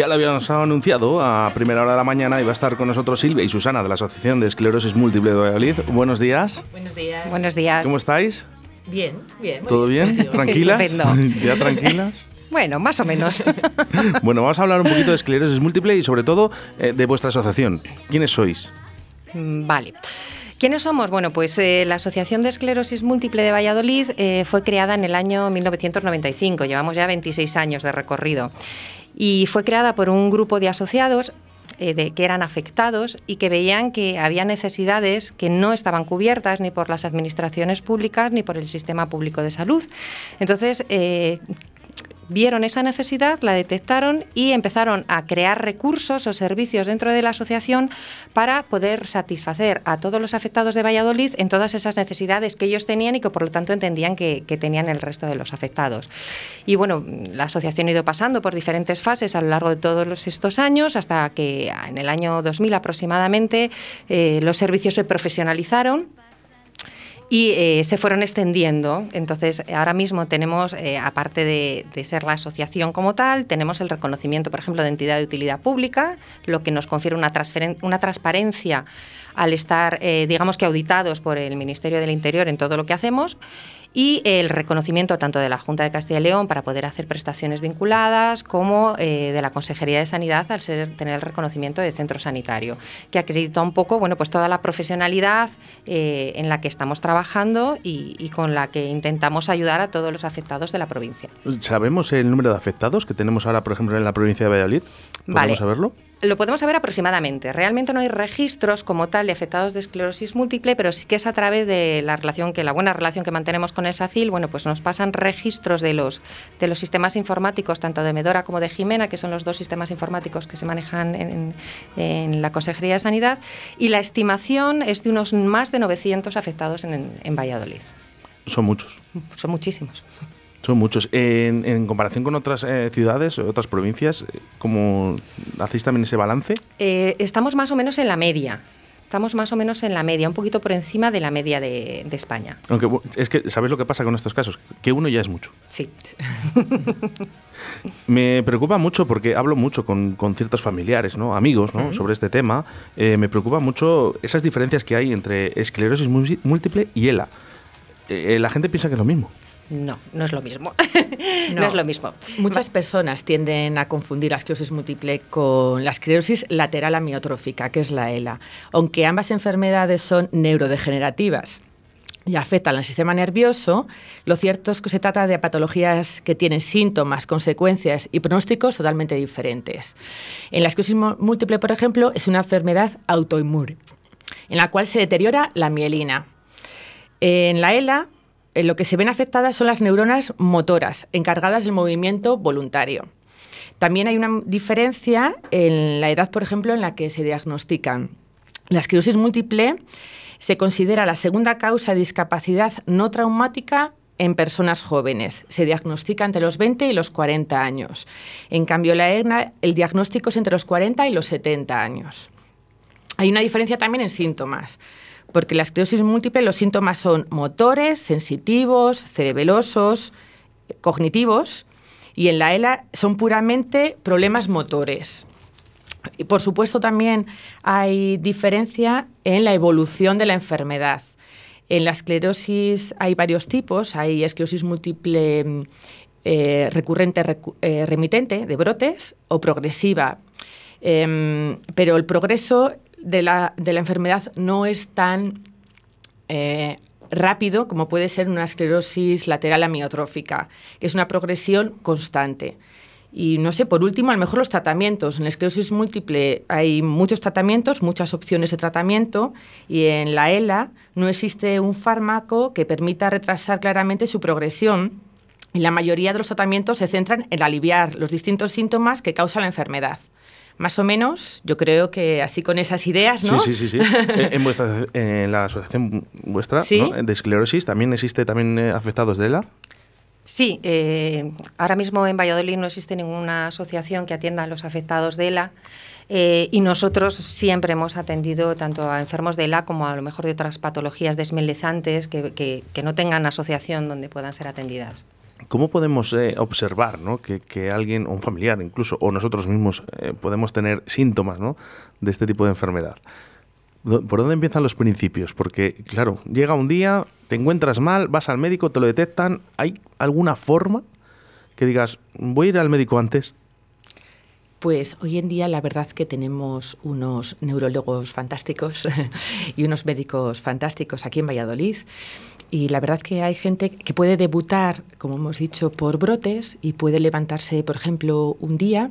Ya lo habíamos anunciado a primera hora de la mañana y va a estar con nosotros Silvia y Susana de la Asociación de Esclerosis Múltiple de Valladolid. Buenos días. Buenos días. Buenos días. ¿Cómo estáis? Bien, bien. ¿Todo bien? ¿Tranquilas? ¿Ya tranquilas? Bueno, más o menos. bueno, vamos a hablar un poquito de esclerosis múltiple y sobre todo eh, de vuestra asociación. ¿Quiénes sois? Mm, vale. ¿Quiénes somos? Bueno, pues eh, la Asociación de Esclerosis Múltiple de Valladolid eh, fue creada en el año 1995, llevamos ya 26 años de recorrido y fue creada por un grupo de asociados eh, que eran afectados y que veían que había necesidades que no estaban cubiertas ni por las administraciones públicas ni por el sistema público de salud. Entonces, eh, vieron esa necesidad, la detectaron y empezaron a crear recursos o servicios dentro de la asociación para poder satisfacer a todos los afectados de Valladolid en todas esas necesidades que ellos tenían y que por lo tanto entendían que, tenían el resto de los afectados. Y bueno, la asociación ha ido pasando por diferentes fases a lo largo de todos estos años hasta que en el año 2000 aproximadamente eh, los servicios se profesionalizaron y eh, se fueron extendiendo. Entonces, ahora mismo tenemos, eh, aparte de, ser la asociación como tal, tenemos el reconocimiento, por ejemplo, de entidad de utilidad pública, lo que nos confiere una, una transparencia al estar, eh, digamos que auditados por el Ministerio del Interior en todo lo que hacemos y el reconocimiento tanto de la Junta de Castilla y León para poder hacer prestaciones vinculadas como eh, de la Consejería de Sanidad al ser, tener el reconocimiento de centro sanitario, que acredita un poco bueno, pues toda la profesionalidad eh, en la que estamos trabajando y, con la que intentamos ayudar a todos los afectados de la provincia. ¿Sabemos el número de afectados que tenemos ahora, por ejemplo, en la provincia de Valladolid? ¿Podemos vale. saberlo? Lo podemos saber aproximadamente. Realmente no hay registros como tal de afectados de esclerosis múltiple, pero sí que es a través de la relación que la buena relación que mantenemos con el SACIL, bueno, pues nos pasan registros de los de los sistemas informáticos tanto de Medora como de Jimena, que son los dos sistemas informáticos que se manejan en, la Consejería de Sanidad, y la estimación es de unos más de 900 afectados en, en Valladolid. Son muchos. Son muchísimos. Son muchos. En, comparación con otras eh, ciudades, otras provincias, ¿cómo hacéis también ese balance? Eh, estamos más o menos en la media. Estamos más o menos en la media, un poquito por encima de la media de, España. Aunque es que, ¿sabes lo que pasa con estos casos? Que uno ya es mucho. Sí. me preocupa mucho porque hablo mucho con, ciertos familiares, ¿no? amigos, ¿no? sobre este tema. Eh, me preocupa mucho esas diferencias que hay entre esclerosis múltiple y ELA. la gente piensa que es lo mismo. No, no es lo mismo. no. es lo mismo. Muchas personas tienden a confundir la esclerosis múltiple con la esclerosis lateral amiotrófica, que es la ELA, aunque ambas enfermedades son neurodegenerativas y afectan al sistema nervioso, lo cierto es que se trata de patologías que tienen síntomas, consecuencias y pronósticos totalmente diferentes. En la esclerosis múltiple, por ejemplo, es una enfermedad autoinmune, en la cual se deteriora la mielina. En la ELA en lo que se ven afectadas son las neuronas motoras, encargadas del movimiento voluntario. También hay una diferencia en la edad, por ejemplo, en la que se diagnostican. La esclerosis múltiple se considera la segunda causa de discapacidad no traumática en personas jóvenes. Se diagnostica entre los 20 y los 40 años. En cambio, la EGNA, el diagnóstico es entre los 40 y los 70 años. Hay una diferencia también en síntomas porque la esclerosis múltiple los síntomas son motores, sensitivos, cerebelosos, cognitivos, y en la ELA son puramente problemas motores. Y por supuesto también hay diferencia en la evolución de la enfermedad. En la esclerosis hay varios tipos, hay esclerosis múltiple eh, recurrente eh, remitente de brotes o progresiva. Em, pero el progreso de la, enfermedad no es tan eh, rápido como puede ser una esclerosis lateral amiotrófica, que es una progresión constante. Y no sé, por último, a lo mejor los tratamientos. En la esclerosis múltiple hay muchos tratamientos, muchas opciones de tratamiento, y en la ELA no existe un fármaco que permita retrasar claramente su progresión. Y la mayoría de los tratamientos se centran en aliviar los distintos síntomas que causa la enfermedad más o menos, yo creo que así con esas ideas, ¿no? Sí, sí, sí. sí. en, vuestra, en la asociación vuestra de esclerosis, ¿también existe también eh, afectados de ELA? Sí, eh, ahora mismo en Valladolid no existe ninguna asociación que atienda a los afectados de ELA. Eh, y nosotros siempre hemos atendido tanto a enfermos de ELA como a lo mejor de otras patologías desmelezantes que, que no tengan asociación donde puedan ser atendidas. ¿Cómo podemos eh, observar ¿no? que, que, alguien, un familiar incluso, o nosotros mismos, eh, podemos tener síntomas ¿no? de este tipo de enfermedad? ¿Por dónde empiezan los principios? Porque, claro, llega un día, te encuentras mal, vas al médico, te lo detectan. ¿Hay alguna forma que digas, voy a ir al médico antes? Pues hoy en día la verdad que tenemos unos neurólogos fantásticos y unos médicos fantásticos aquí en Valladolid. Y la verdad que hay gente que puede debutar, como hemos dicho, por brotes y puede levantarse, por ejemplo, un día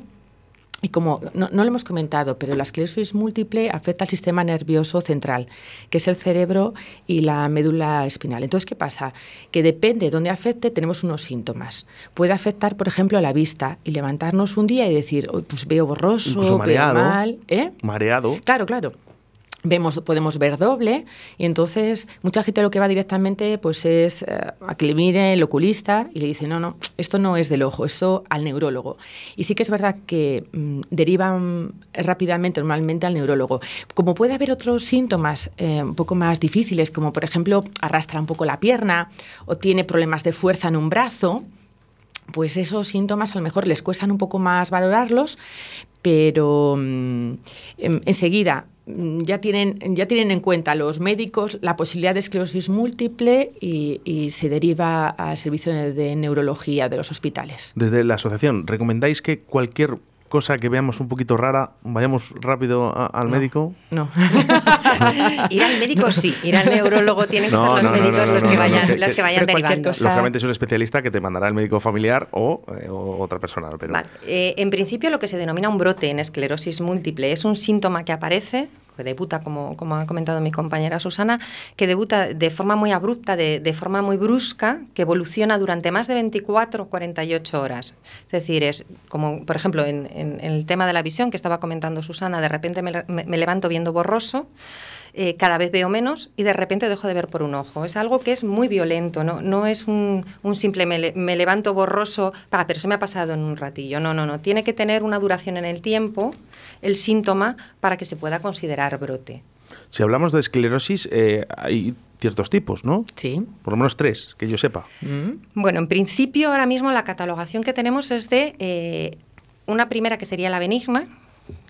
y como no, lo hemos comentado, pero la esclerosis múltiple afecta al sistema nervioso central, que es el cerebro y la médula espinal. Entonces, ¿qué pasa? Que depende de dónde afecte, tenemos unos síntomas. Puede afectar, por ejemplo, a la vista y levantarnos un día y decir, pues veo borroso, mareado, veo mal. ¿eh? Mareado. Claro, claro vemos, podemos ver doble y entonces mucha gente lo que va directamente pues es eh, a que le mire el oculista y le dice, no, no, esto no es del ojo, eso al neurólogo. Y sí que es verdad que mm, derivan rápidamente, normalmente al neurólogo. Como puede haber otros síntomas eh, un poco más difíciles, como por ejemplo arrastra un poco la pierna o tiene problemas de fuerza en un brazo, pues esos síntomas a lo mejor les cuestan un poco más valorarlos, pero mm, enseguida ya tienen, ya tienen en cuenta los médicos la posibilidad de esclerosis múltiple y, se deriva al servicio de, neurología de los hospitales. Desde la asociación, ¿recomendáis que cualquier cosa que veamos un poquito rara, vayamos rápido al médico? No. ir al médico sí, ir al neurólogo tienen que ser los médicos los que vayan, los que vayan derivando. Lógicamente es un especialista que te mandará el médico familiar o, eh, otra persona. Pero... Eh, en principio lo que se denomina un brote en esclerosis múltiple es un síntoma que aparece que debuta, como, como ha comentado mi compañera Susana, que debuta de forma muy abrupta, de, forma muy brusca, que evoluciona durante más de 24 o 48 horas. Es decir, es como, por ejemplo, en, el tema de la visión que estaba comentando Susana, de repente me levanto viendo borroso, eh, cada vez veo menos y de repente dejo de ver por un ojo. Es algo que es muy violento, no, no es un, simple me, levanto borroso, pero se me ha pasado en un ratillo. No, no, no. Tiene que tener una duración en el tiempo el síntoma para que se pueda considerar brote. Si hablamos de esclerosis, eh, hay ciertos tipos, ¿no? Sí. Por lo menos tres, que yo sepa. Mm. Bueno, en principio ahora mismo la catalogación que tenemos es de eh, una primera que sería la benigna,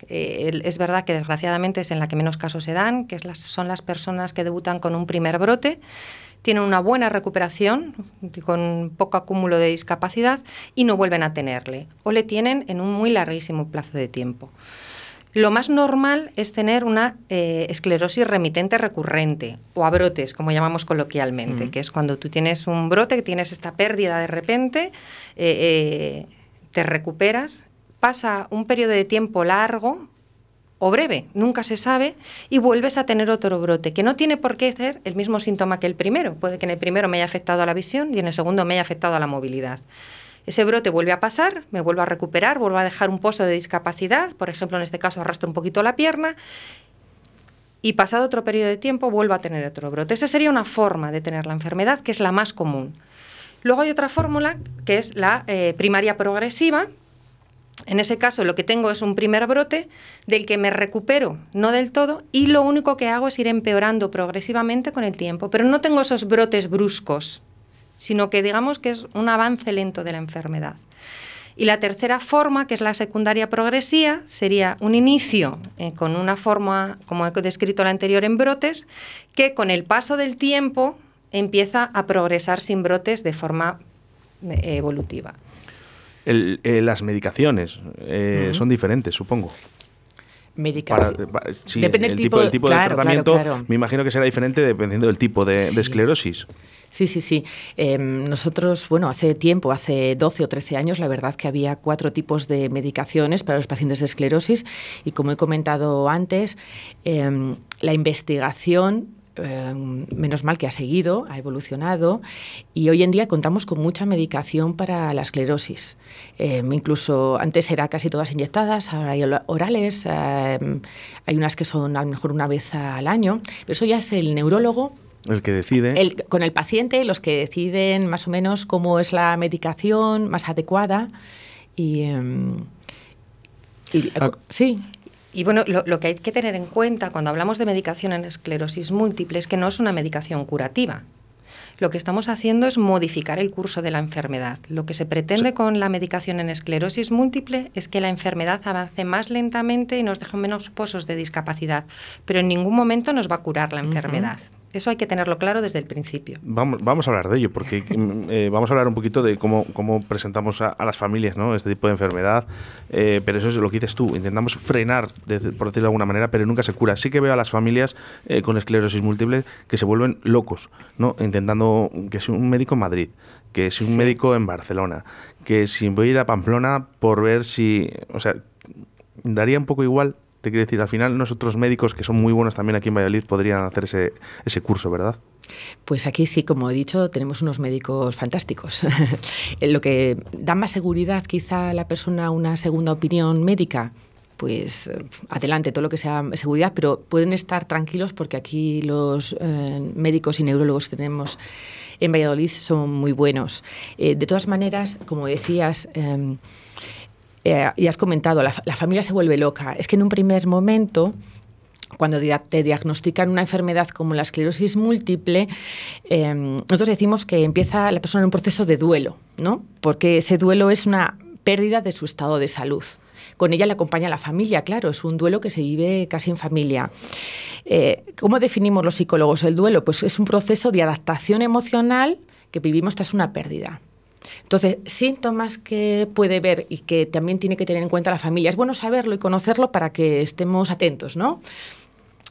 eh, es verdad que desgraciadamente es en la que menos casos se dan, que son las personas que debutan con un primer brote, tienen una buena recuperación, con poco acúmulo de discapacidad, y no vuelven a tenerle, o le tienen en un muy larguísimo plazo de tiempo. Lo más normal es tener una eh, esclerosis remitente recurrente o a brotes, como llamamos coloquialmente, mm. que es cuando tú tienes un brote, que tienes esta pérdida de repente, eh, te recuperas pasa un periodo de tiempo largo o breve, nunca se sabe, y vuelves a tener otro brote, que no tiene por qué ser el mismo síntoma que el primero. Puede que en el primero me haya afectado a la visión y en el segundo me haya afectado a la movilidad. Ese brote vuelve a pasar, me vuelvo a recuperar, vuelvo a dejar un pozo de discapacidad, por ejemplo, en este caso arrastro un poquito la pierna, y pasado otro periodo de tiempo vuelvo a tener otro brote. Esa sería una forma de tener la enfermedad, que es la más común. Luego hay otra fórmula, que es la eh, primaria progresiva, en ese caso lo que tengo es un primer brote del que me recupero, no del todo, y lo único que hago es ir empeorando progresivamente con el tiempo. Pero no tengo esos brotes bruscos, sino que digamos que es un avance lento de la enfermedad. Y la tercera forma, que es la secundaria progresiva, sería un inicio eh, con una forma, como he descrito la anterior, en brotes, que con el paso del tiempo empieza a progresar sin brotes de forma eh, Eh, las medicaciones eh, son diferentes, supongo. Medicación. Depende el tipo, del tipo de tratamiento, me imagino que será diferente dependiendo del tipo de, esclerosis. Sí, sí, sí. Em, nosotros, bueno, hace tiempo, hace 12 o 13 años, la verdad que había cuatro tipos de medicaciones para los pacientes de esclerosis y como he comentado antes, em, la investigación eh, menos mal que ha seguido, ha evolucionado y hoy en día contamos con mucha medicación para la esclerosis. Eh, incluso antes era casi todas inyectadas, ahora hay orales, eh, hay unas que son a lo mejor una vez al año, pero eso ya es el neurólogo el que decide. con el paciente, los que deciden más o menos cómo es la medicación más adecuada. Y, ah. sí. Y bueno, lo, que hay que tener en cuenta cuando hablamos de medicación en esclerosis múltiple es que no es una medicación curativa. lo que estamos haciendo es modificar el curso de la enfermedad. Lo que se pretende con la medicación en esclerosis múltiple es que la enfermedad avance más lentamente y nos deje menos pozos de discapacidad, pero en ningún momento nos va a curar la enfermedad. Eso hay que tenerlo claro desde el principio. Vamos, vamos a hablar de ello, porque mm, eh, vamos a hablar un poquito de cómo, cómo presentamos a, las familias ¿no? este tipo de enfermedad, eh, pero eso es lo que dices tú, intentamos frenar, por decirlo de alguna manera, pero nunca se cura. Sí que veo a las familias eh, con esclerosis múltiple que se vuelven locos, ¿no? intentando que sea un médico en Madrid, que sea un médico en Barcelona, que si voy a ir a Pamplona por ver si, o sea, daría un poco igual te quiero decir, al final nosotros médicos, que son muy buenos también aquí en Valladolid, podrían hacer ese, ese curso, ¿verdad? Pues aquí sí, como he dicho, tenemos unos médicos fantásticos. Lo que da más seguridad quizá a la persona una segunda opinión médica, pues eh, adelante, todo lo que sea seguridad, pero pueden estar tranquilos porque aquí los eh, médicos y neurólogos que tenemos en Valladolid son muy buenos. Eh, de todas maneras, como decías, em, eh, y has comentado, la, familia se vuelve loca. Es que en un primer momento cuando te diagnostican una enfermedad como la esclerosis múltiple, em, nosotros decimos que empieza la persona en un proceso de duelo, ¿no? Porque ese duelo es una pérdida de su estado de salud. Con ella le acompaña la familia, claro, es un duelo que se vive casi en familia. Eh, ¿Cómo definimos los psicólogos el duelo? Pues es un proceso de adaptación emocional que vivimos tras una pérdida. Entonces, síntomas que puede ver y que también tiene que tener en cuenta la familia. Es bueno saberlo y conocerlo para que estemos atentos, ¿no?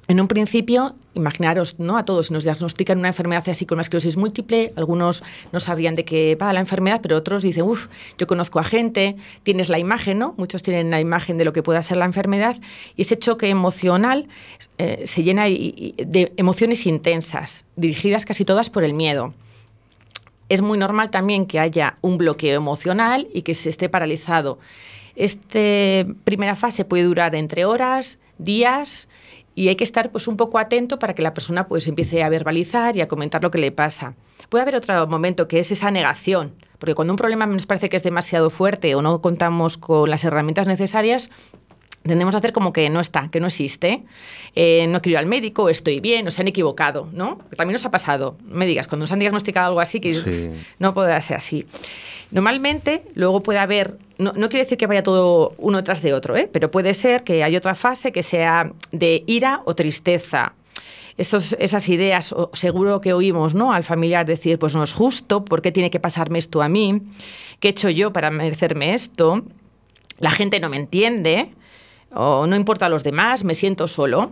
En un principio, imaginaros, ¿no? A todos, si nos diagnostican una enfermedad así con una esclerosis múltiple, algunos no sabrían de qué va la enfermedad, pero otros dicen, uff, yo conozco a gente, tienes la imagen, ¿no? Muchos tienen la imagen de lo que pueda ser la enfermedad y ese choque emocional eh, se llena de emociones intensas, dirigidas casi todas por el miedo es muy normal también que haya un bloqueo emocional y que se esté paralizado. Esta primera fase puede durar entre horas, días y hay que estar pues un poco atento para que la persona pues empiece a verbalizar y a comentar lo que le pasa. Puede haber otro momento que es esa negación, porque cuando un problema nos parece que es demasiado fuerte o no contamos con las herramientas necesarias, tendemos a hacer como que no está, que no existe. Eh, no quiero ir al médico, estoy bien, o se han equivocado, ¿no? También nos ha pasado. Me digas, cuando nos han diagnosticado algo así, que no puede ser así. Normalmente, luego puede haber, no, quiere decir que vaya todo uno tras de otro, ¿eh? pero puede ser que haya otra fase que sea de ira o tristeza. Esos, esas ideas, seguro que oímos ¿no? al familiar decir, pues no es justo, ¿por qué tiene que pasarme esto a mí? ¿Qué he hecho yo para merecerme esto? La gente no me entiende, o no importa a los demás, me siento solo.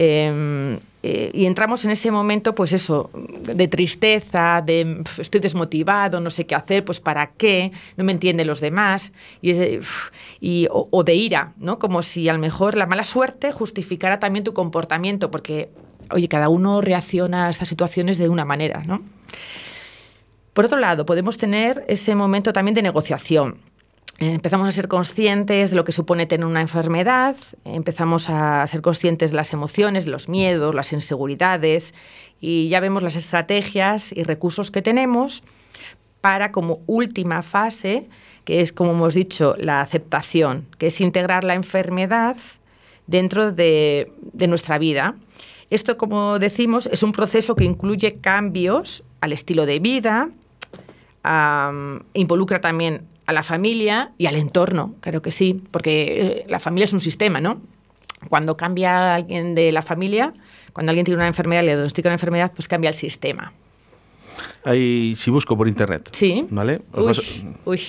Em, eh, y entramos en ese momento, pues eso, de tristeza, de estoy desmotivado, no sé qué hacer, pues para qué, no me entienden los demás, y, o, de ira, ¿no? Como si a lo mejor la mala suerte justificara también tu comportamiento, porque, oye, cada uno reacciona a estas situaciones de una manera, ¿no? Por otro lado, podemos tener ese momento también de negociación empezamos a ser conscientes de lo que supone tener una enfermedad, empezamos a ser conscientes de las emociones, los miedos, las inseguridades y ya vemos las estrategias y recursos que tenemos para como última fase, que es como hemos dicho, la aceptación, que es integrar la enfermedad dentro de, nuestra vida. Esto, como decimos, es un proceso que incluye cambios al estilo de vida, involucra también a la familia y al entorno, creo que sí, porque eh, la familia es un sistema, ¿no? Cuando cambia alguien de la familia, cuando alguien tiene una enfermedad, le diagnostica una enfermedad, pues cambia el sistema. Ahí, si busco por internet. Sí. ¿Vale? Uy, uy.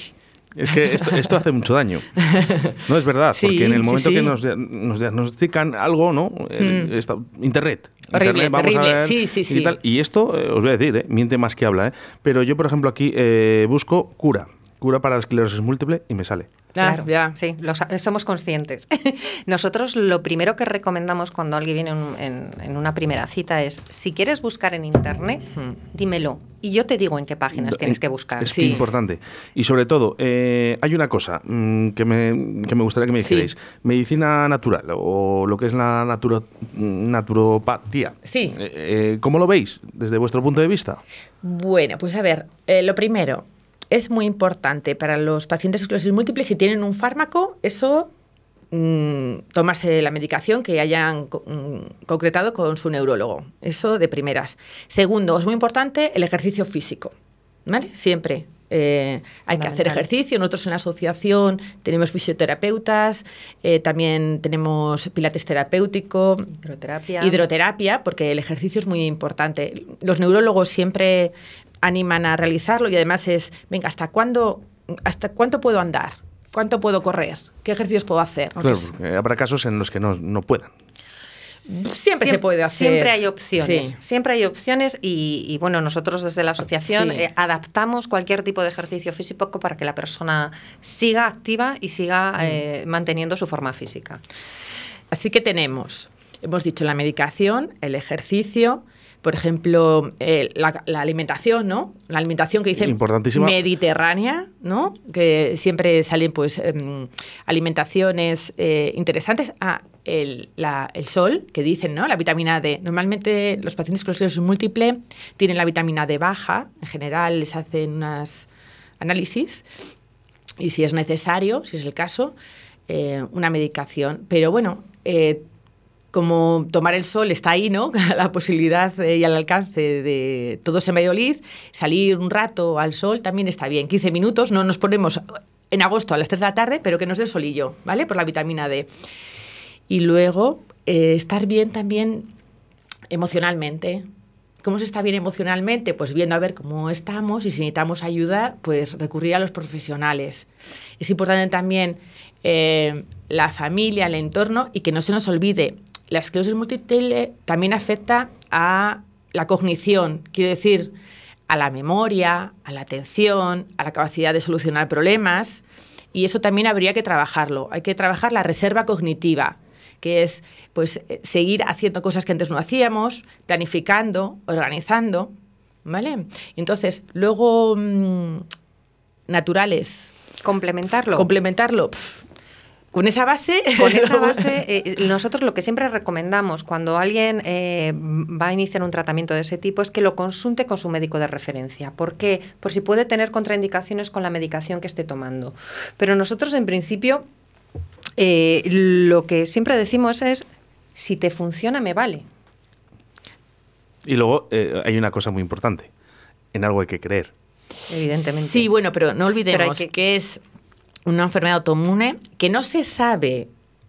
Es que esto, hace mucho daño. No es verdad, porque en el momento que nos, diagnostican algo, ¿no? Hmm. internet. Horrible, internet, vamos A ver, sí, sí, y, tal. y esto, eh, os voy a decir, eh, miente más que habla. ¿eh? Pero yo, por ejemplo, aquí busco cura cura para la esclerosis múltiple y me sale. Claro, ya. sí, somos conscientes. Nosotros lo primero que recomendamos cuando alguien viene en, una primera cita es, si quieres buscar en Internet, dímelo. Y yo te digo en qué páginas tienes que buscar. Es importante. Y sobre todo, eh, hay una cosa mm, que, me, que, me, gustaría que me dijerais. Medicina natural o lo que es la naturopatía. Sí. Eh, eh, ¿Cómo lo veis desde vuestro punto de vista? Bueno, pues a ver, lo primero, es muy importante para los pacientes de esclerosis múltiple. Si tienen un fármaco, eso mm, tomarse la medicación que hayan mm, concretado con su neurólogo. Eso de primeras. Segundo, es muy importante el ejercicio físico. ¿Vale? Siempre. Eh, hay que hacer ejercicio. Nosotros en la asociación tenemos fisioterapeutas, eh, también tenemos pilates terapéutico, hidroterapia. hidroterapia, porque el ejercicio es muy importante. Los neurólogos siempre animan a realizarlo y además es, venga, ¿hasta cuándo, hasta cuánto puedo andar? ¿Cuánto puedo correr? ¿Qué ejercicios puedo hacer? Claro, habrá casos en los que no, no puedan. Siempre, se puede hacer. Siempre hay opciones. Siempre hay opciones y, bueno, nosotros desde la asociación eh, adaptamos cualquier tipo de ejercicio físico para que la persona siga activa y siga mm. eh, manteniendo su forma física. Así que tenemos, hemos dicho, la medicación, el ejercicio, por ejemplo, eh, la, alimentación, ¿no? La alimentación que dicen mediterránea, ¿no? Que siempre salen, pues, em, alimentaciones eh, interesantes. Ah, el, el, sol, que dicen, ¿no? La vitamina D. Normalmente los pacientes con esclerosis múltiple tienen la vitamina D baja. En general les hacen unas análisis y si es necesario, si es el caso, eh, una medicación. Pero bueno, como tomar el sol está ahí, ¿no? la posibilidad eh, y al alcance de todos en Valladolid, salir un rato al sol también está bien. 15 minutos, no nos ponemos en agosto a las 3 de la tarde, pero que nos dé solillo, ¿vale? Por la vitamina D. Y luego eh, estar bien también emocionalmente. ¿Cómo se está bien emocionalmente? Pues viendo a ver cómo estamos y si necesitamos ayuda, pues recurrir a los profesionales. Es importante también eh, la familia, el entorno y que no se nos olvide la esclerosis múltiple también afecta a la cognición, quiero decir, a la memoria, a la atención, a la capacidad de solucionar problemas. Y eso también habría que trabajarlo. Hay que trabajar la reserva cognitiva, que es pues, eh, seguir haciendo cosas que antes no hacíamos, planificando, organizando. ¿Vale? Entonces, luego, mm, naturales. Complementarlo. Complementarlo. Con esa base. Con esa base, eh, nosotros lo que siempre recomendamos cuando alguien eh, va a iniciar un tratamiento de ese tipo es que lo consulte con su médico de referencia. ¿Por qué? Por si puede tener contraindicaciones con la medicación que esté tomando. Pero nosotros, en principio, eh, lo que siempre decimos es: si te funciona, me vale. Y luego hay una cosa muy importante: en algo hay que creer. Evidentemente. Sí, bueno, pero no olvidemos que es una enfermedad autoinmune que no se sabe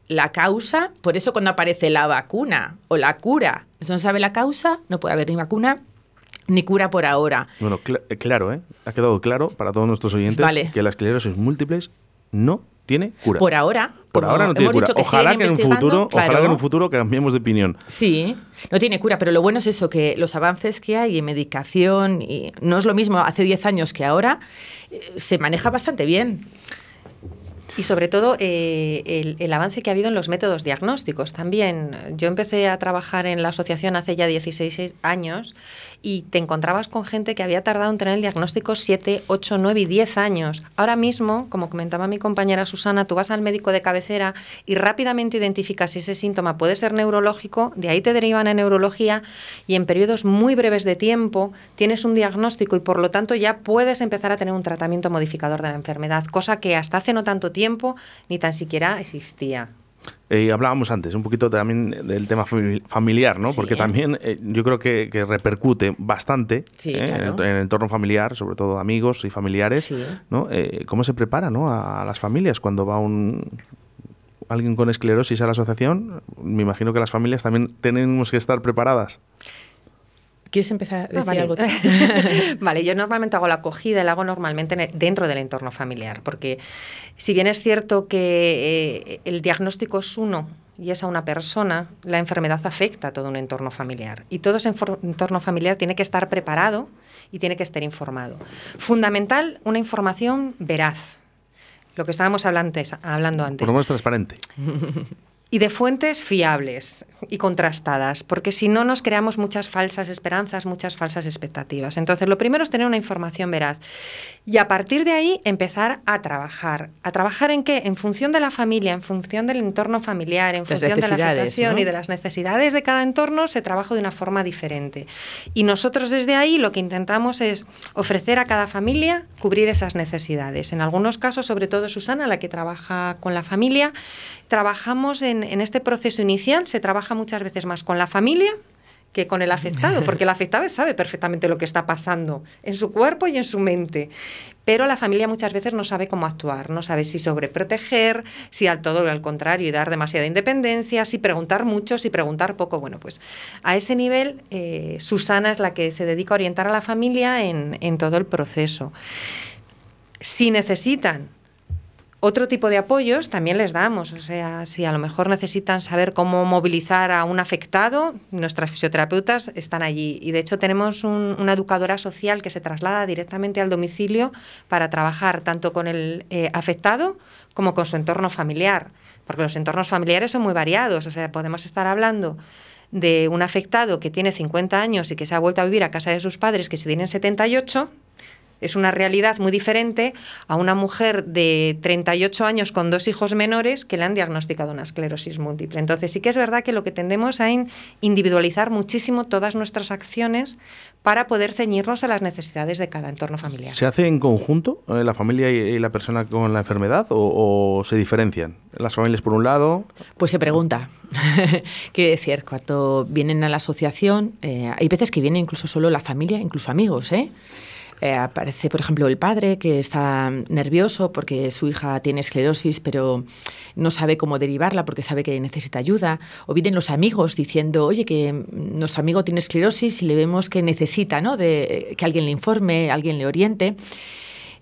la causa, por eso cuando aparece la vacuna o la cura, no se sabe la causa, no puede haber ni vacuna ni cura por ahora. Bueno, eh, claro, ¿eh? ha quedado claro para todos nuestros oyentes que la esclerosis múltiples no tiene cura. Por ahora. Por ahora no tiene cura. Ojalá que, en un futuro, ojalá que en un futuro cambiemos de opinión. Sí, no tiene cura, pero lo bueno es eso, que los avances que hay en medicación, y no es lo mismo hace 10 años que ahora, eh, se maneja bastante bien. Y sobre todo eh, el, avance que ha habido en los métodos diagnósticos también. Yo empecé a trabajar en la asociación hace ya 16 años y te encontrabas con gente que había tardado en tener el diagnóstico 7, 8, 9 y 10 años. Ahora mismo, como comentaba mi compañera Susana, tú vas al médico de cabecera y rápidamente identificas si ese síntoma puede ser neurológico, de ahí te derivan a neurología y en periodos muy breves de tiempo tienes un diagnóstico y por lo tanto ya puedes empezar a tener un tratamiento modificador de la enfermedad, cosa que hasta hace no tanto tiempo ni tan siquiera existía. Eh, hablábamos antes un poquito también del tema familiar, ¿no? Porque también eh, yo creo que, repercute bastante ¿eh? en, el, entorno familiar, sobre todo amigos y familiares, ¿no? ¿Cómo se prepara ¿no? a, las familias cuando va un alguien con esclerosis a la asociación? Me imagino que las familias también tenemos que estar preparadas. ¿Quieres empezar a decir algo? vale, yo normalmente hago la acogida y la hago normalmente dentro del entorno familiar, porque si bien es cierto que eh, el diagnóstico es uno y es a una persona, la enfermedad afecta a todo un entorno familiar. Y todo ese entorno familiar tiene que estar preparado y tiene que estar informado. Fundamental, una información veraz. Lo que estábamos hablando antes. Por lo menos transparente. y de fuentes fiables y contrastadas, porque si no nos creamos muchas falsas esperanzas, muchas falsas expectativas. Entonces, lo primero es tener una información veraz y a partir de ahí empezar a trabajar. ¿A trabajar en qué? En función de la familia, en función del entorno familiar, en función de la afectación y de las necesidades de cada entorno, se trabaja de una forma diferente. Y nosotros desde ahí lo que intentamos es ofrecer a cada familia cubrir esas necesidades. En algunos casos, sobre todo Susana, la que trabaja con la familia, trabajamos en, en este proceso inicial, se trabaja muchas veces más con la familia que con el afectado, porque el afectado sabe perfectamente lo que está pasando en su cuerpo y en su mente. Pero la familia muchas veces no sabe cómo actuar, no sabe si sobreproteger, si al todo al contrario y dar demasiada independencia, si preguntar mucho, si preguntar poco. Bueno, pues a ese nivel eh, Susana es la que se dedica a orientar a la familia en, en todo el proceso. Si necesitan otro tipo de apoyos también les damos, o sea, si a lo mejor necesitan saber cómo movilizar a un afectado, nuestras fisioterapeutas están allí. Y de hecho tenemos una educadora social que se traslada directamente al domicilio para trabajar tanto con el eh, afectado como con su entorno familiar, porque los entornos familiares son muy variados, o sea, podemos estar hablando de un afectado que tiene 50 años y que se ha vuelto a vivir a casa de sus padres que se tienen 78 es una realidad muy diferente a una mujer de 38 años con dos hijos menores que le han diagnosticado una esclerosis múltiple. Entonces sí que es verdad que lo que tendemos a individualizar muchísimo todas nuestras acciones para poder ceñirnos a las necesidades de cada entorno familiar. ¿Se hace en conjunto eh, la familia y, la persona con la enfermedad o, se diferencian? ¿Las familias por un lado? Pues se pregunta. Quiere decir, cuando vienen a la asociación, eh, hay veces que viene incluso solo la familia, incluso amigos, ¿eh? Eh, aparece, por ejemplo, el padre que está nervioso porque su hija tiene esclerosis, pero no sabe cómo derivarla porque sabe que necesita ayuda. O vienen los amigos diciendo, oye, que nuestro amigo tiene esclerosis y le vemos que necesita ¿no? de, que alguien le informe, alguien le oriente.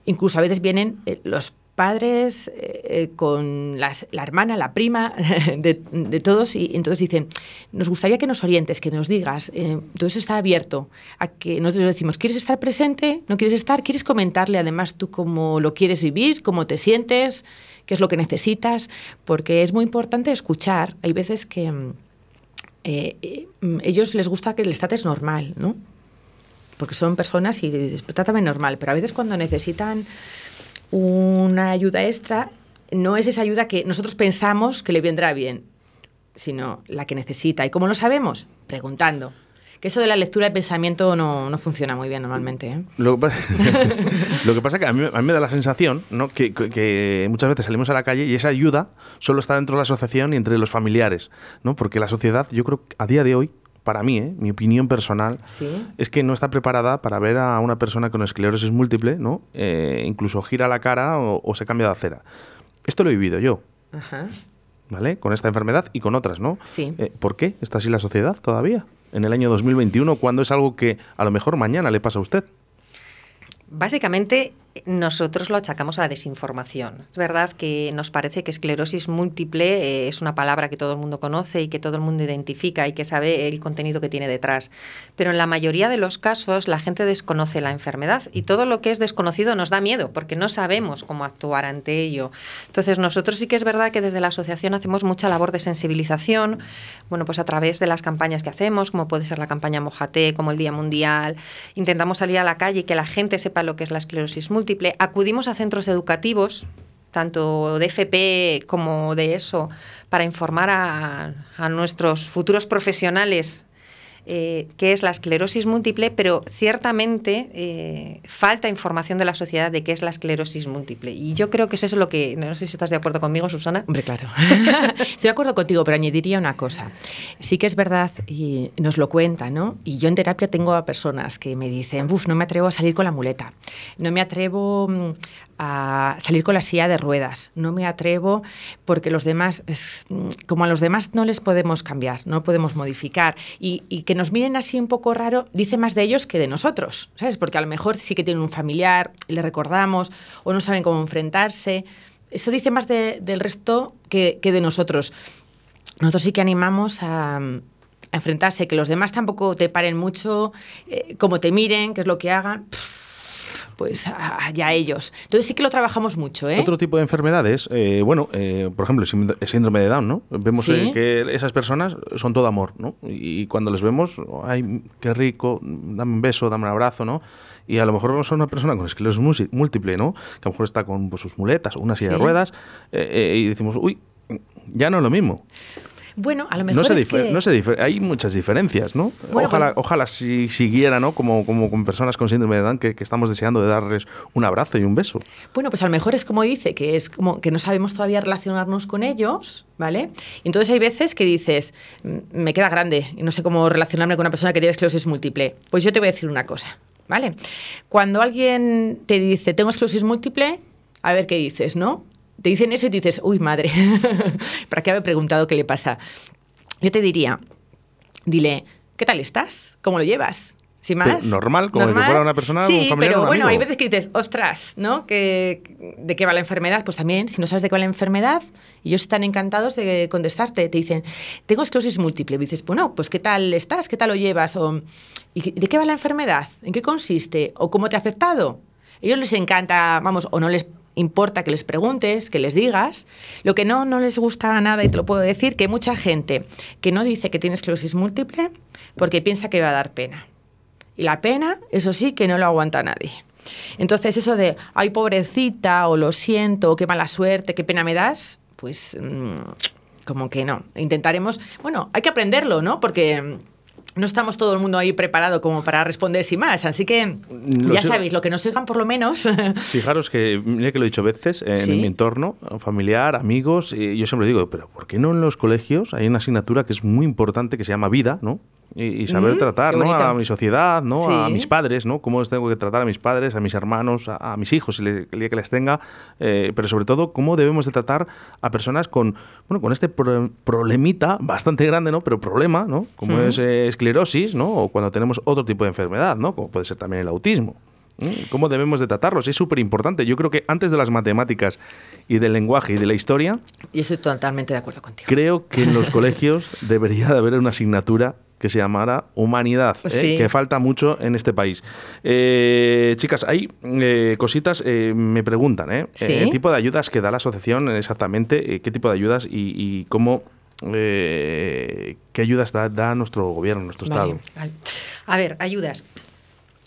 Incluso a veces vienen eh, los padres, eh, eh, con la hermana, la prima de, todos, y entonces dicen, nos gustaría que nos orientes, que nos digas, eh, todo eso está abierto a que nosotros decimos, ¿quieres estar presente? ¿No quieres estar? ¿Quieres comentarle además tú cómo lo quieres vivir, cómo te sientes, qué es lo que necesitas? Porque es muy importante escuchar. Hay veces que mm, ellos les gusta que les trates normal, ¿no? Porque son personas y trátame normal, pero a veces cuando necesitan una ayuda extra no es esa ayuda que nosotros pensamos que le vendrá bien, sino la que necesita. ¿Y cómo lo sabemos? Preguntando. Que eso de la lectura de pensamiento no, funciona muy bien normalmente. ¿eh? Lo, que pasa, es que a mí, me da la sensación ¿no? que, muchas veces salimos a la calle y esa ayuda solo está dentro de la asociación y entre los familiares. ¿no? Porque la sociedad, yo creo que a día de hoy, para mí, ¿eh? mi opinión personal, es que no está preparada para ver a una persona con esclerosis múltiple, ¿no? Eh, incluso gira la cara o, se cambia de acera. Esto lo he vivido yo. ¿Vale? Con esta enfermedad y con otras, ¿no? Sí. Eh, ¿Por qué está así la sociedad todavía? En el año 2021, cuando es algo que a lo mejor mañana le pasa a usted. Básicamente nosotros lo achacamos a la desinformación. Es verdad que nos parece que esclerosis múltiple eh, es una palabra que todo el mundo conoce y que todo el mundo identifica y que sabe el contenido que tiene detrás. Pero en la mayoría de los casos la gente desconoce la enfermedad y todo lo que es desconocido nos da miedo porque no sabemos cómo actuar ante ello. Entonces nosotros sí que es verdad que desde la asociación hacemos mucha labor de sensibilización, bueno, pues a través de las campañas que hacemos, como puede ser la campaña Mojate, como el Día Mundial, intentamos salir a la calle y que la gente sepa lo que es la esclerosis múltiple acudimos a centros educativos, tanto de FP como de ESO, para informar a, nuestros futuros profesionales eh, qué es la esclerosis múltiple, pero ciertamente eh, falta información de la sociedad de qué es la esclerosis múltiple. Y yo creo que eso es lo que, no sé si estás de acuerdo conmigo, Susana. Hombre, claro. Estoy de acuerdo contigo, pero añadiría una cosa. Sí que es verdad, y nos lo cuenta, ¿no? Y yo en terapia tengo a personas que me dicen, uff, no me atrevo a salir con la muleta, no me atrevo mm, a salir con la silla de ruedas. No me atrevo porque los demás, como a los demás no les podemos cambiar, no podemos modificar. Y, que nos miren así un poco raro, dice más de ellos que de nosotros, ¿sabes? Porque a lo mejor sí que tienen un familiar, le recordamos, o no saben cómo enfrentarse. Eso dice más del resto que, de nosotros. Nosotros sí que animamos a, enfrentarse, que los demás tampoco te paren mucho, eh, como te miren, qué es lo que hagan. Pues ya ellos. Entonces sí que lo trabajamos mucho. ¿eh? Otro tipo de enfermedades, eh, bueno, eh, por ejemplo, el síndrome de Down, ¿no? Vemos eh, que esas personas son todo amor, ¿no? Y, cuando les vemos, ay, qué rico, dame un beso, dame un abrazo, ¿no? Y a lo mejor vemos a una persona con esclerosis múltiple, ¿no? Que a lo mejor está con pues, sus muletas o una silla de ruedas y decimos, uy, ya no es lo mismo. Bueno, a lo mejor no es que... no hay muchas diferencias, ¿no? ojalá, pues ojalá si siguiera, ¿no? Como, como con personas con síndrome de Down que, estamos deseando de darles un abrazo y un beso. Bueno, pues a lo mejor es como dice, que es como que no sabemos todavía relacionarnos con ellos, ¿vale? Entonces hay veces que dices, mm, me queda grande y no sé cómo relacionarme con una persona que tiene esclerosis múltiple. Pues yo te voy a decir una cosa, ¿vale? Cuando alguien te dice, tengo esclerosis múltiple, a ver qué dices, ¿no? Te dicen eso y dices, uy, madre, ¿para qué haber preguntado qué le pasa? Yo te diría, dile, ¿qué tal estás? ¿Cómo lo llevas? Sin más. normal, como que fuera una persona, sí, un familiar, pero bueno, hay veces que dices, ostras, ¿no? ¿Que, ¿De qué va la enfermedad? Pues también, si no sabes de qué va la enfermedad, ellos están encantados de contestarte. Te dicen, tengo esclerosis múltiple. Y dices, bueno, pues ¿qué tal estás? ¿Qué tal lo llevas? O, ¿Y de qué va la enfermedad? ¿En qué consiste? ¿O cómo te ha afectado? A ellos les encanta, vamos, o no les importa que les preguntes, que les digas. Lo que no, no les gusta nada, y te lo puedo decir, que mucha gente que no dice que tiene esclerosis múltiple porque piensa que va a dar pena. Y la pena, eso sí, que no lo aguanta nadie. Entonces, eso de, ay, pobrecita, o lo siento, qué mala suerte, qué pena me das, pues mm, como que no. Intentaremos, bueno, hay que aprenderlo, ¿no? Porque no estamos todo el mundo ahí preparado como para responder sin más. Así que ya sabéis, lo que nos oigan por lo menos. Fijaros que, mira que lo he dicho veces, en mi entorno familiar, amigos, y yo siempre digo, pero ¿por qué no en los colegios hay una asignatura que es muy importante que se llama vida, ¿no? Y, saber mm, tratar ¿no? a mi sociedad, ¿no? a mis padres, ¿no? cómo tengo que tratar a mis padres, a mis hermanos, a, mis hijos, el día que les tenga, eh, pero sobre todo cómo debemos de tratar a personas con, bueno, con este problemita bastante grande, ¿no? pero problema, ¿no? como es eh, esclerosis, ¿no? o cuando tenemos otro tipo de enfermedad, ¿no? como puede ser también el autismo. ¿Cómo debemos de tratarlos? Es súper importante. Yo creo que antes de las matemáticas y del lenguaje y de la historia... Y estoy totalmente de acuerdo contigo. Creo que en los colegios debería de haber una asignatura que se llamara Humanidad, ¿eh? que falta mucho en este país. Eh, chicas, hay eh, cositas, me preguntan, ¿eh? ¿Qué tipo de ayudas que da la asociación exactamente? ¿Qué tipo de ayudas y, cómo... ¿Qué ayudas da, nuestro gobierno, nuestro Estado? A ver, ayudas.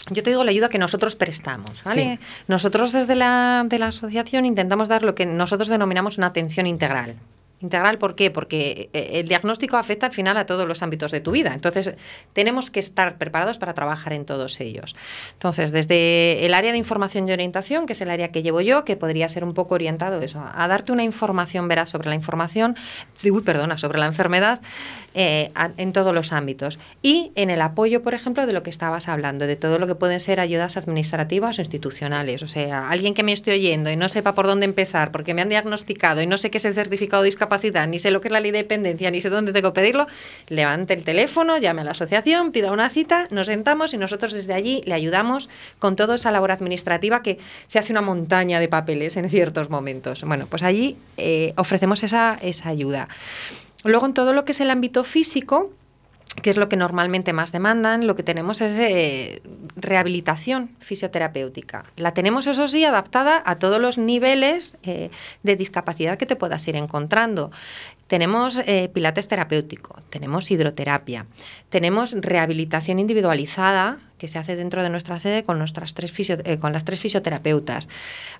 Yo te digo la ayuda que nosotros prestamos, ¿vale? Nosotros desde la, de la asociación intentamos dar lo que nosotros denominamos una atención integral. Integral, ¿por qué? Porque eh, el diagnóstico afecta al final a todos los ámbitos de tu vida. Entonces, tenemos que estar preparados para trabajar en todos ellos. Entonces, desde el área de información y orientación, que es el área que llevo yo, que podría ser un poco orientado eso, a darte una información veraz sobre la información, uy, perdona, sobre la enfermedad, eh, en todos los ámbitos. Y en el apoyo, por ejemplo, de lo que estabas hablando, de todo lo que pueden ser ayudas administrativas o institucionales. O sea, alguien que me esté oyendo y no sepa por dónde empezar, porque me han diagnosticado y no sé qué es el certificado de discapacidad, ni sé lo que es la ley de dependencia, ni sé dónde tengo que pedirlo, levante el teléfono, llame a la asociación, pida una cita, nos sentamos y nosotros desde allí le ayudamos con toda esa labor administrativa que se hace una montaña de papeles en ciertos momentos. Bueno, pues allí eh, ofrecemos esa, esa ayuda. Luego, en todo lo que es el ámbito físico, que es lo que normalmente más demandan, lo que tenemos es eh, rehabilitación fisioterapéutica. La tenemos, eso sí, adaptada a todos los niveles eh, de discapacidad que te puedas ir encontrando. Tenemos eh, pilates terapéutico, tenemos hidroterapia, tenemos rehabilitación individualizada que se hace dentro de nuestra sede con, nuestras tres eh, con las tres fisioterapeutas.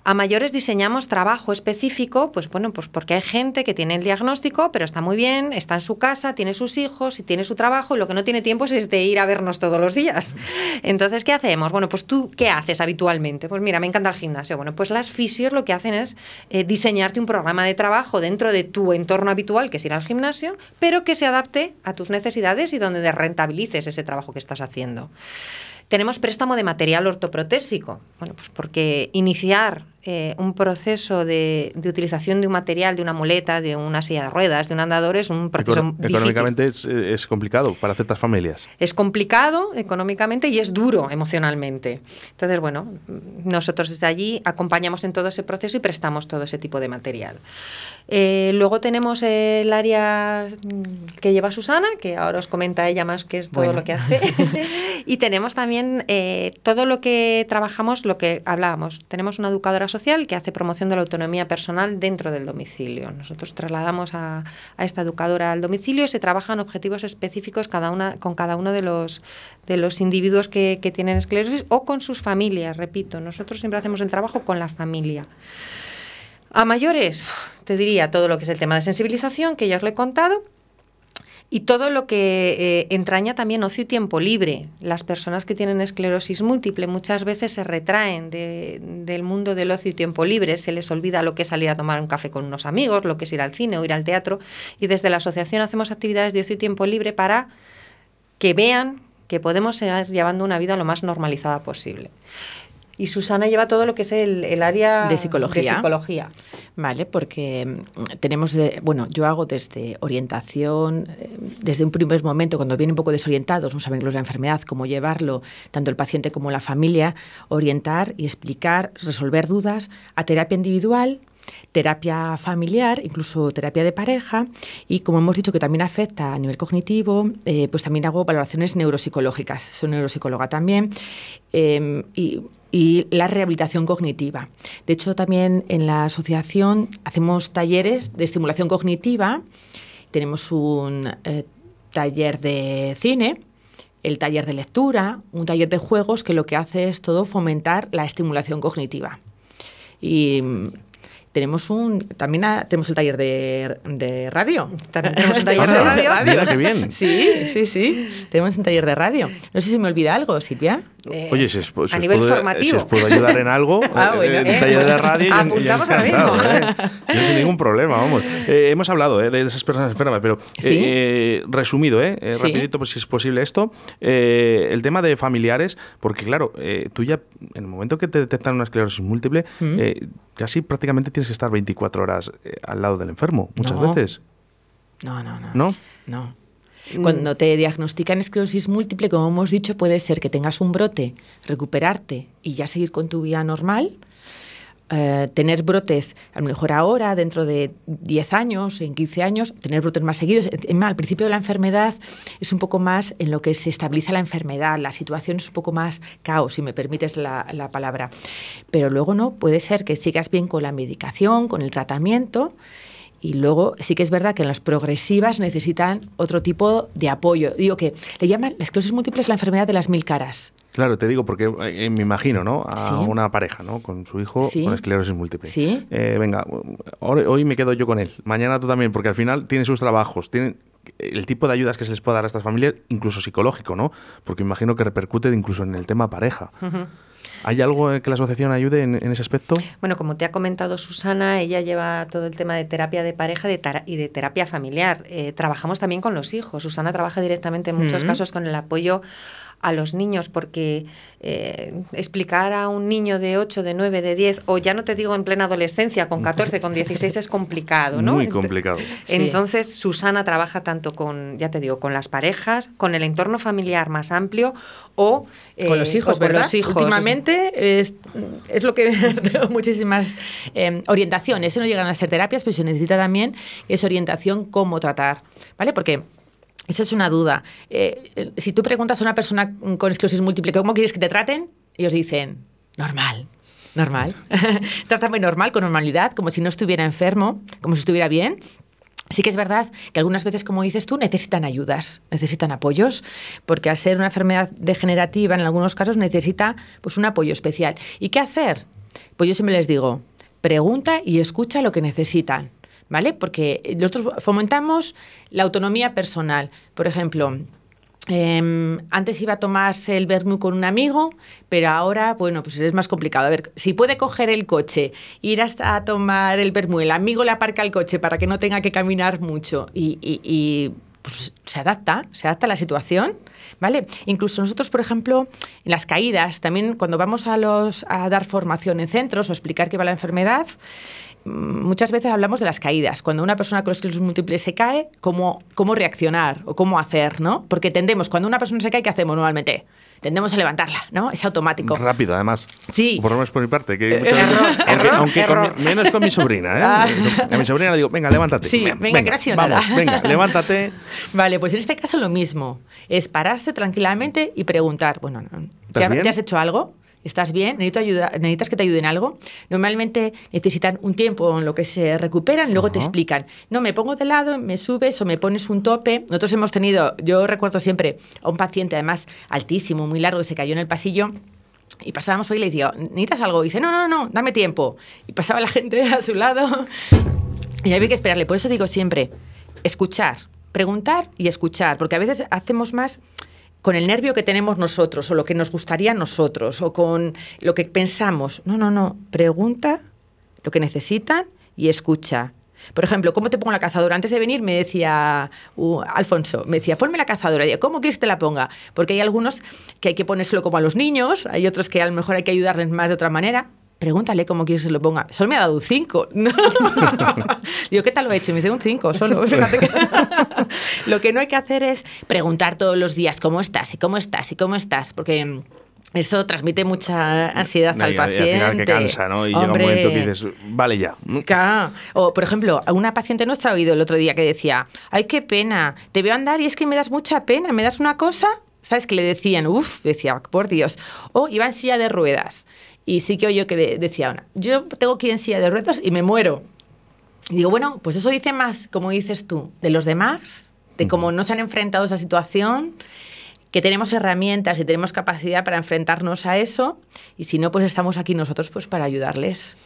A mayores diseñamos trabajo específico, pues bueno, pues porque hay gente que tiene el diagnóstico, pero está muy bien, está en su casa, tiene sus hijos y tiene su trabajo y lo que no tiene tiempo es de ir a vernos todos los días. Entonces, ¿qué hacemos? Bueno, pues tú, ¿qué haces habitualmente? Pues mira, me encanta el gimnasio. Bueno, pues las fisios lo que hacen es eh, diseñarte un programa de trabajo dentro de tu entorno habitual, que es ir al gimnasio, pero que se adapte a tus necesidades y donde rentabilices ese trabajo que estás haciendo. Tenemos préstamo de material ortoprotésico, bueno, pues porque iniciar eh, un proceso de, utilización de un material, de una muleta, de una silla de ruedas, de un andador, es un proceso Económicamente es, complicado para ciertas familias. Es complicado económicamente y es duro emocionalmente. Entonces, bueno, nosotros desde allí acompañamos en todo ese proceso y prestamos todo ese tipo de material. Eh, luego tenemos el área que lleva Susana, que ahora os comenta ella más que es todo lo que hace. y tenemos también eh, todo lo que trabajamos, lo que hablábamos. Tenemos una educadora social que hace promoción de la autonomía personal dentro del domicilio. Nosotros trasladamos a, esta educadora al domicilio y se trabajan objetivos específicos cada una, con cada uno de los, de los individuos que, que tienen esclerosis o con sus familias, repito. Nosotros siempre hacemos el trabajo con la familia. A mayores, te diría todo lo que es el tema de sensibilización, que ya os lo he contado, y todo lo que eh, entraña también ocio y tiempo libre. Las personas que tienen esclerosis múltiple muchas veces se retraen del mundo del ocio y tiempo libre, se les olvida lo que es salir a tomar un café con unos amigos, lo que es ir al cine o ir al teatro, y desde la asociación hacemos actividades de ocio y tiempo libre para que vean que podemos seguir llevando una vida lo más normalizada posible. Y Susana lleva todo lo que es el, área de psicología. psicología. Vale, porque mm, tenemos, bueno, yo hago desde orientación, eh, desde un primer momento, cuando vienen un poco desorientados, no saben lo de la enfermedad, cómo llevarlo, tanto el paciente como la familia, orientar y explicar, resolver dudas, a terapia individual, terapia familiar, incluso terapia de pareja y como hemos dicho que también afecta a nivel cognitivo, eh, pues también hago valoraciones neuropsicológicas, soy neuropsicóloga también em, y y la rehabilitación cognitiva. De hecho, también en la asociación hacemos talleres de estimulación cognitiva. Tenemos un eh, taller de cine, el taller de lectura, un taller de juegos que lo que hace es todo fomentar la estimulación cognitiva. Y tenemos un también tenemos el taller de, de radio. También tenemos un taller de radio. Mira qué bien. Sí, sí, sí. Tenemos un taller de radio. No sé si me olvida algo, Silvia. Eh, Oye, si, os, a nivel puedo, formativo. si os puedo ayudar en algo, ah, bueno. eh, taller de radio. Apuntamos ahora mismo. ¿eh? No sin ningún problema, vamos. Eh, hemos hablado de esas personas enfermas, pero resumido, eh, rapidito, pues si es posible esto, el tema de familiares, porque claro, tú ya en el momento que te detectan una esclerosis múltiple, mm. Casi prácticamente tienes que estar 24 horas al lado del enfermo, muchas veces. No, no, no. ¿No? No. Mm. Cuando te diagnostican esclerosis múltiple, como hemos dicho, puede ser que tengas un brote, recuperarte y ya seguir con tu vida normal. Eh, tener brotes, a lo mejor ahora, dentro de 10 años, en 15 años, tener brotes más seguidos. Al principio de la enfermedad es un poco más en lo que se estabiliza la enfermedad, la situación es un poco más caos, si me permites la, la palabra. Pero luego no, puede ser que sigas bien con la medicación, con el tratamiento y luego sí que es verdad que en las progresivas necesitan otro tipo de apoyo. Digo que le llaman la esclerosis múltiple es la enfermedad de las mil caras. Claro, te digo porque eh, me imagino, ¿no? A una pareja, ¿no? Con su hijo con esclerosis múltiple. Sí. Eh, venga, hoy, me quedo yo con él. Mañana tú también, porque al final tiene sus trabajos, tiene el tipo de ayudas que se les puede dar a estas familias, incluso psicológico, ¿no? Porque imagino que repercute incluso en el tema pareja. ¿Hay algo que la asociación ayude en, ese aspecto? Bueno, como te ha comentado Susana, ella lleva todo el tema de terapia de pareja y de terapia familiar. Eh, trabajamos también con los hijos. Susana trabaja directamente en muchos casos con el apoyo a los niños, porque eh, explicar a un niño de 8, de 9, de 10, o ya no te digo en plena adolescencia, con 14, con 16 es complicado, ¿no? Muy complicado. Entonces, Susana trabaja tanto con, ya te digo, con las parejas, con el entorno familiar más amplio o eh, con los hijos, ¿verdad? los hijos. Últimamente es, es lo que tengo muchísimas eh, orientaciones, no llegan a ser terapias, pero se necesita también esa orientación cómo tratar, ¿vale? Porque esa es una duda. Eh, si tú preguntas a una persona con esclerosis múltiple cómo quieres que te traten, ellos dicen, normal, normal. Trátame normal, con normalidad, como si no estuviera enfermo, como si estuviera bien. Sí que es verdad que algunas veces, como dices tú, necesitan ayudas, necesitan apoyos, porque al ser una enfermedad degenerativa, en algunos casos necesita pues, un apoyo especial. ¿Y qué hacer? Pues yo siempre les digo, pregunta y escucha lo que necesitan. ¿Vale? Porque nosotros fomentamos la autonomía personal. Por ejemplo, em, antes iba a tomarse el vermú con un amigo, pero ahora, bueno, pues es más complicado. A ver, si puede coger el coche, ir hasta a tomar el vermú, el amigo le aparca el coche para que no tenga que caminar mucho y, pues, se adapta, se adapta a la situación, ¿vale? Incluso nosotros, por ejemplo, en las caídas, también cuando vamos a, los, a dar formación en centros o explicar qué va la enfermedad, muchas veces hablamos de las caídas. Cuando una persona con esclerosis múltiple se cae, cómo, cómo reaccionar o cómo hacer, ¿no? Porque tendemos, cuando una persona se cae, ¿qué hacemos normalmente? tendemos a levantarla, ¿no? Es automático. Rápido, además. Sí. Por lo menos por mi parte. Que aunque, menos con mi sobrina, ¿eh? Ah. A mi sobrina le digo, venga, levántate. Sí, venga, gracias. Vamos, venga, levántate. Vale, pues en este caso lo mismo. Es pararse tranquilamente y preguntar, bueno, ¿te, ¿te has hecho algo? ¿Estás bien? ¿Necesito ayuda? ¿Necesitas que te ayuden algo? Normalmente necesitan un tiempo en lo que se recuperan, luego te explican. No, me pongo de lado, me subes o me pones un tope. Nosotros hemos tenido, yo recuerdo siempre a un paciente, además altísimo, muy largo, que se cayó en el pasillo. Y pasábamos por ahí y le decía, ¿necesitas algo? Y dice, no, no, no, dame tiempo. Y pasaba la gente a su lado. Y había que esperarle. Por eso digo siempre, escuchar, preguntar y escuchar. Porque a veces hacemos más con el nervio que tenemos nosotros o lo que nos gustaría a nosotros o con lo que pensamos. No, no, no. Pregunta lo que necesitan y escucha. Por ejemplo, ¿cómo te pongo la cazadora? Antes de venir me decía Alfonso, me decía, ponme la cazadora. ¿cómo quieres que te la ponga? Porque hay algunos que hay que ponérselo como a los niños, hay otros que a lo mejor hay que ayudarles más de otra manera pregúntale cómo quieres que se lo ponga. Solo me ha dado un 5. Digo, ¿qué tal lo he hecho? Me dice un 5 solo. lo que no hay que hacer es preguntar todos los días cómo estás y cómo estás y cómo estás, porque eso transmite mucha ansiedad al paciente. Y al final que cansa, ¿no? Y llega un momento que dices, vale ya. O, por ejemplo, una paciente nuestra ha oído el otro día que decía, ay, qué pena, te veo andar y es que me das mucha pena, me das una cosa, ¿sabes? Que le decían, uff, decía, por Dios. O iba en silla de ruedas. Y sí que oyo que decía una, yo tengo que ir en silla de ruedas y me muero. Y digo, bueno, pues eso dice más, como dices tú, de los demás, de cómo no se han enfrentado a esa situación, que tenemos herramientas y tenemos capacidad para enfrentarnos a eso, y si no, pues estamos aquí nosotros pues para ayudarles.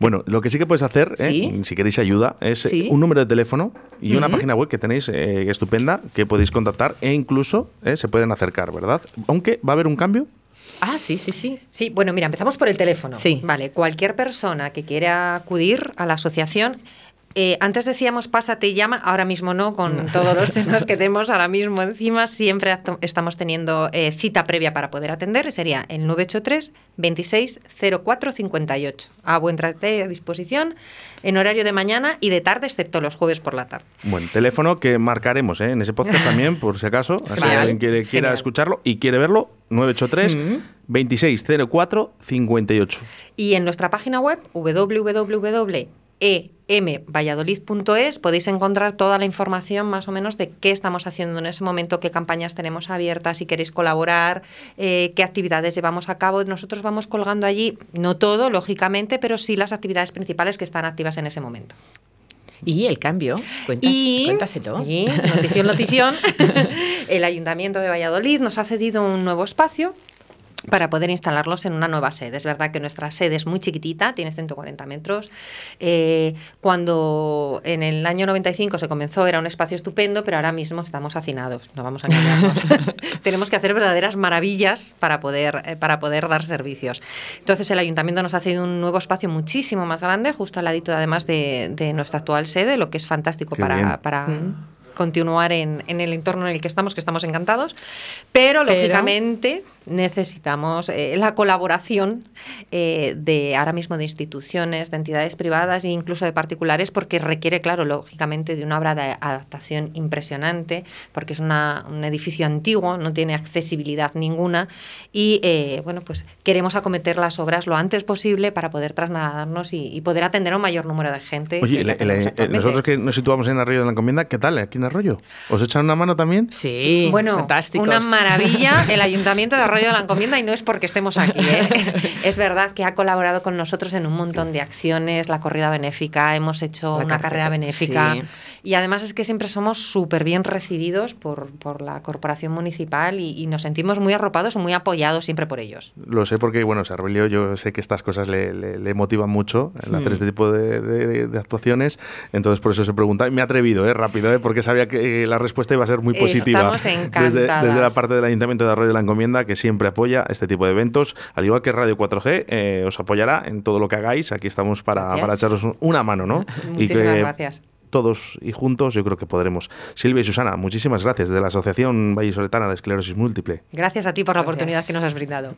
Bueno, lo que sí que puedes hacer, ¿eh? si queréis ayuda, es eh, un número de teléfono y una página web que tenéis eh, estupenda que podéis contactar e incluso se pueden acercar, ¿verdad? Aunque va a haber un cambio Ah, sí, sí, sí. Sí, bueno, mira, empezamos por el teléfono. Sí. Vale, cualquier persona que quiera acudir a la asociación eh, antes decíamos pásate y llama, ahora mismo no, con todos los temas que tenemos ahora mismo encima, siempre estamos teniendo eh, cita previa para poder atender, sería el 983 26 04 58. A vuestra disposición en horario de mañana y de tarde, excepto los jueves por la tarde. Buen teléfono que marcaremos ¿eh? en ese podcast también, por si acaso, si alguien quiere, quiera escucharlo y quiere verlo, 983 26 04 58. Y en nuestra página web www emvalladolid.es podéis encontrar toda la información más o menos de qué estamos haciendo en ese momento, qué campañas tenemos abiertas, si queréis colaborar, eh, qué actividades llevamos a cabo. Nosotros vamos colgando allí, no todo, lógicamente, pero sí las actividades principales que están activas en ese momento. Y el cambio, cuentas, y, cuéntaselo. Y, notición, notición, el Ayuntamiento de Valladolid nos ha cedido un nuevo espacio para poder instalarlos en una nueva sede. Es verdad que nuestra sede es muy chiquitita, tiene 140 metros. Eh, cuando en el año 95 se comenzó era un espacio estupendo, pero ahora mismo estamos hacinados, no vamos a engañarnos. Tenemos que hacer verdaderas maravillas para poder, eh, para poder dar servicios. Entonces el ayuntamiento nos ha cedido un nuevo espacio muchísimo más grande, justo al ladito además de, nuestra actual sede, lo que es fantástico para... para mm continuar en, el entorno en el que estamos, que estamos encantados, pero, lógicamente necesitamos eh, la colaboración eh, de ahora mismo de instituciones, de entidades privadas e incluso de particulares, porque requiere, claro, lógicamente de una obra de adaptación impresionante, porque es un edificio antiguo, no tiene accesibilidad ninguna y eh, bueno, pues queremos acometer las obras lo antes posible para poder trasladarnos y, poder atender a un mayor número de gente. Oye, nosotros que nos situamos en Arroyo de la Encomienda, ¿qué tal? Aquí Arroyo. ¿Os echan una mano también? Sí, bueno, una maravilla el Ayuntamiento de Arroyo de la Encomienda y no es porque estemos aquí. ¿eh? es verdad que ha colaborado con nosotros en un montón de acciones, la corrida benéfica, hemos hecho una carrera benéfica. Y además es que siempre somos súper bien recibidos por, por, la corporación municipal y, nos sentimos muy arropados, muy apoyados siempre por ellos. Lo sé porque, bueno, Sarbelio, yo sé que estas cosas le, le, motivan mucho el hacer este tipo de, de, actuaciones, entonces por eso se pregunta. Y me he atrevido, ¿eh? rápido, ¿eh? porque sabía que la respuesta iba a ser muy positiva. Estamos desde, desde, la parte del Ayuntamiento de Arroyo de la Encomienda, que siempre apoya este tipo de eventos, al igual que Radio 4G, eh, os apoyará en todo lo que hagáis. Aquí estamos para, para echaros una mano, ¿no? Muchísimas gracias todos y juntos yo creo que podremos. Silvia y Susana, muchísimas gracias de la Asociación Vallisoletana de Esclerosis Múltiple. Gracias a ti por la oportunidad que nos has brindado.